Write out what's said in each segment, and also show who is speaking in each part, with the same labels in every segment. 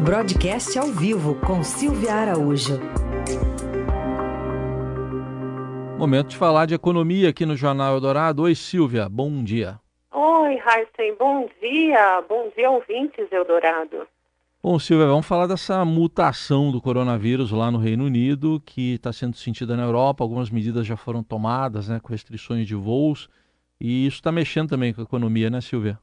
Speaker 1: Broadcast ao vivo com Silvia Araújo.
Speaker 2: Momento de falar de economia aqui no Jornal Eldorado. Oi, Silvia, bom dia.
Speaker 3: Oi, Heisen, bom dia. Bom dia, ouvintes Eldorado.
Speaker 2: Bom, Silvia, vamos falar dessa mutação do coronavírus lá no Reino Unido, que está sendo sentida na Europa. Algumas medidas já foram tomadas, né, com restrições de voos. E isso está mexendo também com a economia, né, Silvia?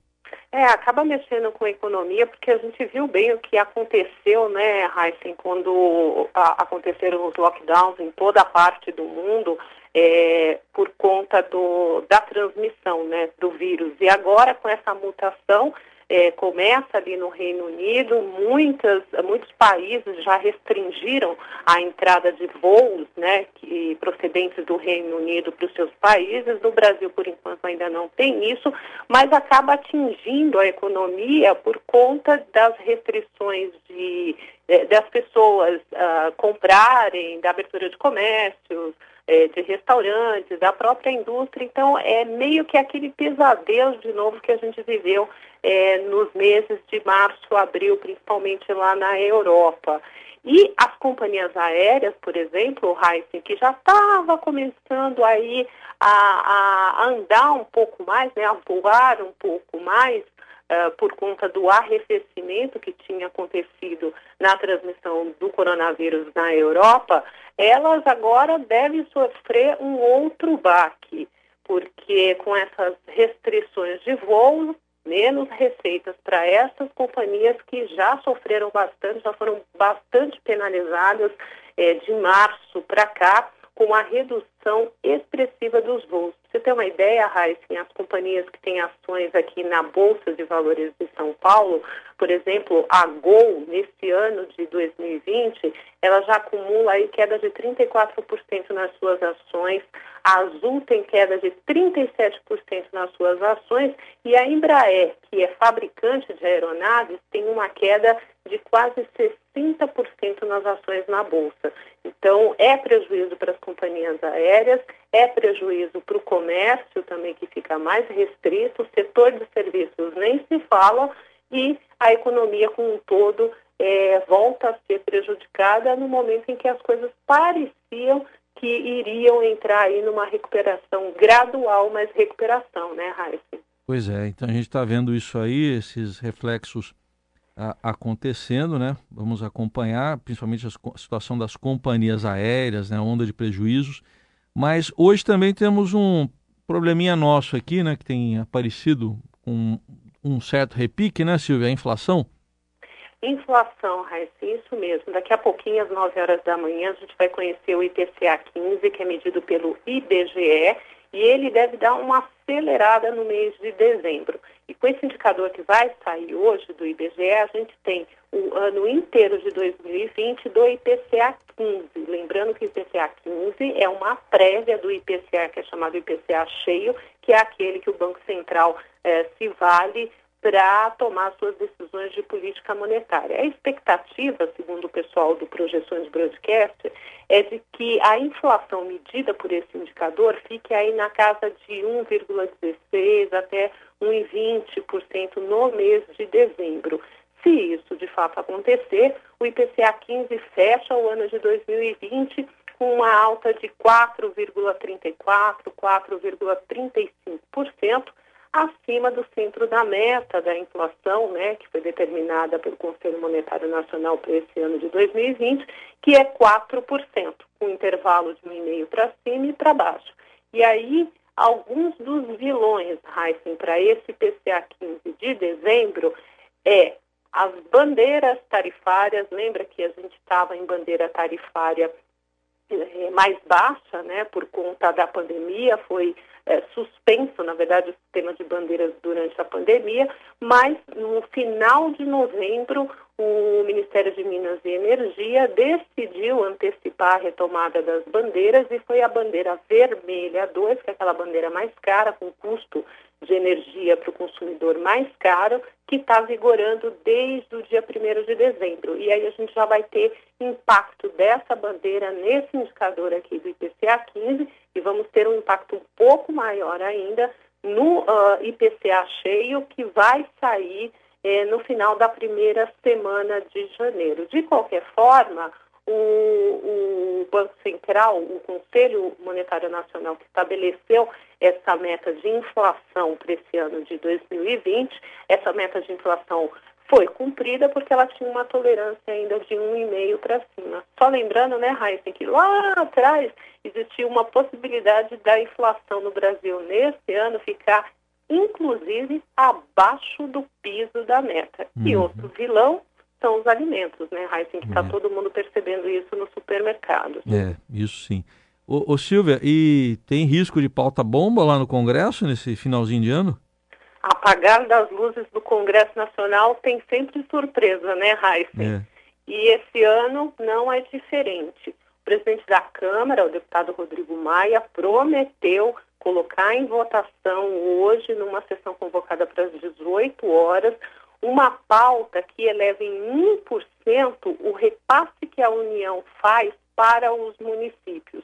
Speaker 3: É, acaba mexendo com a economia, porque a gente viu bem o que aconteceu, né, Heisen, quando a, aconteceram os lockdowns em toda a parte do mundo, é, por conta do, da transmissão né, do vírus. E agora, com essa mutação, é, começa ali no Reino Unido, muitas, muitos países já restringiram a entrada de voos né, que, procedentes do Reino Unido para os seus países. No Brasil, por enquanto, ainda não tem isso, mas acaba atingindo a economia por conta das restrições de, é, das pessoas uh, comprarem, da abertura de comércios, é, de restaurantes, da própria indústria. Então, é meio que aquele pesadelo de novo que a gente viveu é, nos meses de março, abril, principalmente lá na Europa. E as companhias aéreas, por exemplo, o Heisen, que já estava começando aí a, a, andar um pouco mais, né, a voar um pouco mais, uh, por conta do arrefecimento que tinha acontecido na transmissão do coronavírus na Europa, elas agora devem sofrer um outro baque, porque com essas restrições de voo, menos receitas para essas companhias que já sofreram bastante, já foram bastante penalizadas é, de março para cá, com a redução expressiva dos voos. Você ter uma ideia, Raíssa, as companhias que têm ações aqui na Bolsa de Valores de São Paulo, por exemplo, a Gol, nesse ano de 2020, ela já acumula aí queda de 34% nas suas ações, a Azul tem queda de 37% nas suas ações e a Embraer, que é fabricante de aeronaves, tem uma queda de quase 60% nas ações na Bolsa. Então, é prejuízo para as companhias aéreas, é prejuízo para o comércio também, que fica mais restrito, o setor de serviços nem se fala, e a economia como um todo é, volta a ser prejudicada no momento em que as coisas pareciam que iriam entrar aí numa recuperação gradual, mas recuperação, né, Raíssa?
Speaker 2: Pois é, então a gente está vendo isso aí, esses reflexos a, acontecendo, né? Vamos acompanhar, principalmente a situação das companhias aéreas, né? Onda de prejuízos. Mas hoje também temos um probleminha nosso aqui, né? Que tem aparecido com um certo repique, né, Silvia? A inflação.
Speaker 3: Inflação, Raíssa, isso mesmo. Daqui a pouquinho, às 9 horas da manhã, a gente vai conhecer o IPCA 15, que é medido pelo IBGE, e ele deve dar uma acelerada no mês de dezembro. E com esse indicador que vai sair hoje do IBGE, a gente tem o ano inteiro de 2020 do IPCA 15. Lembrando que o IPCA 15 é uma prévia do IPCA, que é chamado IPCA cheio, que é aquele que o Banco Central eh, se vale para tomar suas decisões de política monetária. A expectativa, segundo o pessoal do Projeções Broadcast, é de que a inflação medida por esse indicador fique aí na casa de 1,16 até 1,20% no mês de dezembro. Se isso de fato acontecer, o IPCA 15 fecha o ano de 2020 com uma alta de 4,34, 4,35% acima do centro da meta da inflação, né, que foi determinada pelo Conselho Monetário Nacional para esse ano de 2020, que é 4%, com intervalo de 1,5% para cima e para baixo. E aí, alguns dos vilões, Heisen, para esse PCA 15 de dezembro é as bandeiras tarifárias, lembra que a gente estava em bandeira tarifária eh, mais baixa, né, por conta da pandemia, foi é, suspenso, na verdade, o sistema de bandeiras durante a pandemia, mas no final de novembro, o Ministério de Minas e Energia decidiu antecipar a retomada das bandeiras e foi a bandeira vermelha 2, que é aquela bandeira mais cara, com custo de energia para o consumidor mais caro, que está vigorando desde o dia 1 de dezembro. E aí a gente já vai ter impacto dessa bandeira nesse indicador aqui do IPCA 15 e vamos ter um impacto um pouco maior ainda no uh, IPCA cheio, que vai sair é, no final da primeira semana de janeiro. De qualquer forma, o, o, Banco Central, o Conselho Monetário Nacional, que estabeleceu essa meta de inflação para esse ano de 2020, essa meta de inflação foi cumprida porque ela tinha uma tolerância ainda de 1,5 para cima. Só lembrando, né, Raíssa, que lá atrás existia uma possibilidade da inflação no Brasil nesse ano ficar, inclusive, abaixo do piso da meta. Uhum. E outro vilão são os alimentos, né, Raíssa, que está é. todo mundo percebendo isso no supermercado.
Speaker 2: É, isso sim. Ô, ô Silvia, e tem risco de pauta bomba lá no Congresso nesse finalzinho de ano?
Speaker 3: Apagar das luzes do Congresso Nacional tem sempre surpresa, né, Heisen? É. E esse ano não é diferente. O presidente da Câmara, o deputado Rodrigo Maia, prometeu colocar em votação hoje, numa sessão convocada para as 18 horas, uma pauta que eleve em 1% o repasse que a União faz para os municípios.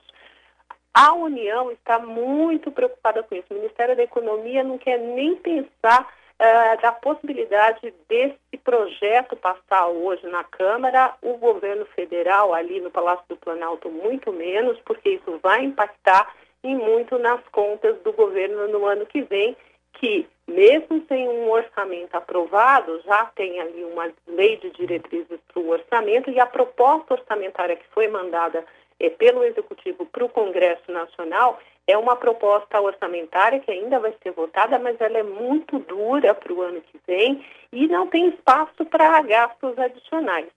Speaker 3: A União está muito preocupada com isso. O Ministério da Economia não quer nem pensar uh, da possibilidade desse projeto passar hoje na Câmara. O governo federal, ali no Palácio do Planalto, muito menos, porque isso vai impactar e muito nas contas do governo no ano que vem, que, mesmo sem um orçamento aprovado, já tem ali uma lei de diretrizes para o orçamento e a proposta orçamentária que foi mandada é, pelo Executivo para o Congresso Nacional é uma proposta orçamentária que ainda vai ser votada, mas ela é muito dura para o ano que vem e não tem espaço para gastos adicionais.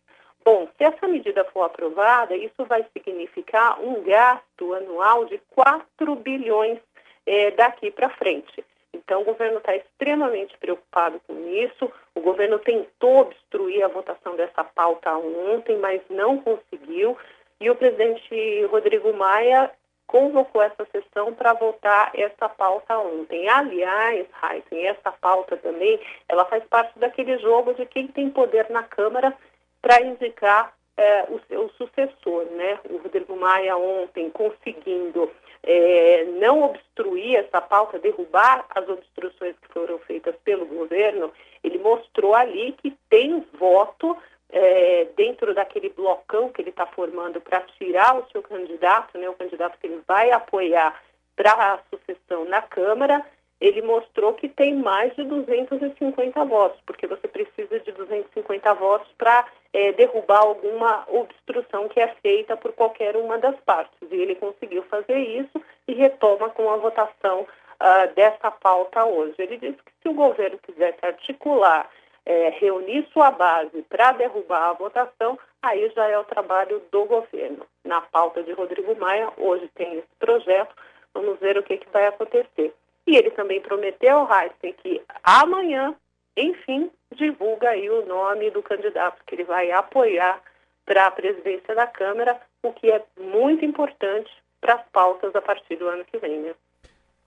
Speaker 3: Bom, se essa medida for aprovada, isso vai significar um gasto anual de 4 bilhões é, daqui para frente. Então, o governo está extremamente preocupado com isso. O governo tentou obstruir a votação dessa pauta ontem, mas não conseguiu. E o presidente Rodrigo Maia convocou essa sessão para votar essa pauta ontem. Aliás, Heisen, essa pauta também, ela faz parte daquele jogo de quem tem poder na Câmara para indicar é, o seu sucessor, né? O Rodrigo Maia ontem conseguindo é, não obstruir essa pauta, derrubar as obstruções que foram feitas pelo governo, ele mostrou ali que tem voto é, dentro daquele blocão que ele está formando para tirar o seu candidato, né, o candidato que ele vai apoiar para a sucessão na Câmara, ele mostrou que tem mais de 250 votos, porque você precisa de 250 votos para é, derrubar alguma obstrução que é feita por qualquer uma das partes. E ele conseguiu fazer isso e retoma com a votação uh, dessa pauta hoje. Ele disse que se o governo quisesse articular é, reunir sua base para derrubar a votação, aí já é o trabalho do governo. Na pauta de Rodrigo Maia, hoje tem esse projeto, vamos ver o que, que vai acontecer. E ele também prometeu, Heisen, que amanhã, enfim, divulga aí o nome do candidato que ele vai apoiar para a presidência da Câmara, o que é muito importante para as pautas a partir do ano que vem. Né?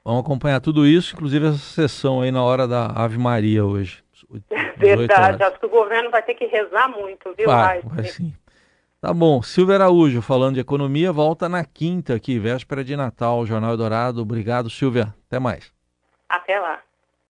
Speaker 2: Vamos acompanhar tudo isso, inclusive essa sessão aí na hora da Ave Maria hoje.
Speaker 3: Verdade, acho que o governo vai ter que rezar muito, viu,
Speaker 2: vai, vai sim. Tá bom, Silvia Araújo, falando de economia, volta na quinta aqui, véspera de Natal, Jornal Dourado. Obrigado, Silvia. Até mais.
Speaker 3: Até lá.